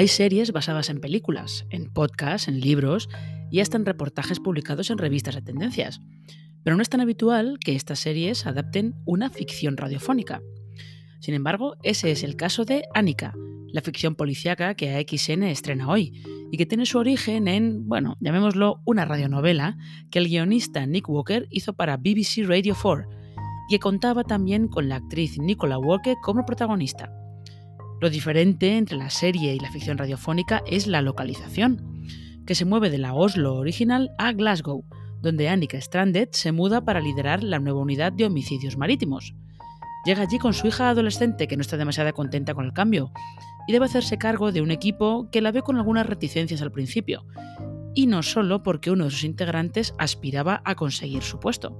Hay series basadas en películas, en podcasts, en libros y hasta en reportajes publicados en revistas de tendencias. Pero no es tan habitual que estas series adapten una ficción radiofónica. Sin embargo, ese es el caso de Annika, la ficción policíaca que AXN estrena hoy y que tiene su origen en, bueno, llamémoslo una radionovela que el guionista Nick Walker hizo para BBC Radio 4 y que contaba también con la actriz Nicola Walker como protagonista. Lo diferente entre la serie y la ficción radiofónica es la localización, que se mueve de la Oslo original a Glasgow, donde Annika Stranded se muda para liderar la nueva unidad de homicidios marítimos. Llega allí con su hija adolescente que no está demasiado contenta con el cambio y debe hacerse cargo de un equipo que la ve con algunas reticencias al principio, y no solo porque uno de sus integrantes aspiraba a conseguir su puesto.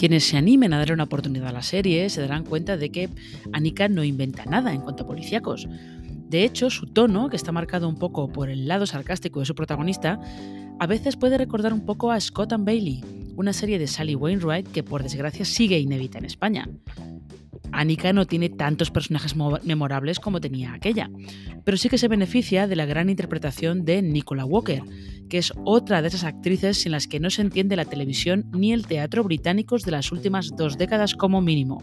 Quienes se animen a darle una oportunidad a la serie se darán cuenta de que Annika no inventa nada en cuanto a policíacos. De hecho, su tono, que está marcado un poco por el lado sarcástico de su protagonista, a veces puede recordar un poco a Scott and Bailey, una serie de Sally Wainwright que por desgracia sigue inédita en España. Annika no tiene tantos personajes memorables como tenía aquella, pero sí que se beneficia de la gran interpretación de Nicola Walker, que es otra de esas actrices sin las que no se entiende la televisión ni el teatro británicos de las últimas dos décadas como mínimo.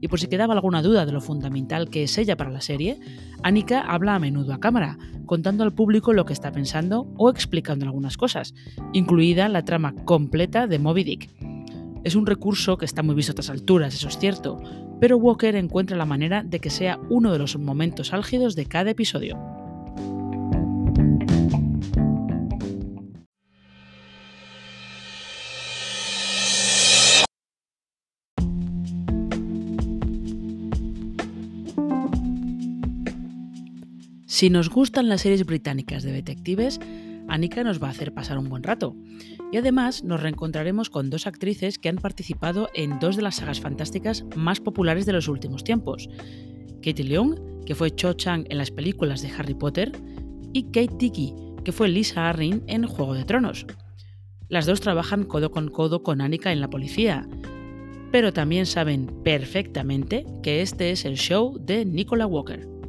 Y por si quedaba alguna duda de lo fundamental que es ella para la serie, Annika habla a menudo a cámara, contando al público lo que está pensando o explicando algunas cosas, incluida la trama completa de Moby Dick. Es un recurso que está muy visto a otras alturas, eso es cierto, pero Walker encuentra la manera de que sea uno de los momentos álgidos de cada episodio. Si nos gustan las series británicas de detectives, Annika nos va a hacer pasar un buen rato. Y además nos reencontraremos con dos actrices que han participado en dos de las sagas fantásticas más populares de los últimos tiempos. Katie Leung, que fue Cho Chang en las películas de Harry Potter, y Kate Dickey, que fue Lisa Arryn en Juego de Tronos. Las dos trabajan codo con codo con Annika en la policía, pero también saben perfectamente que este es el show de Nicola Walker.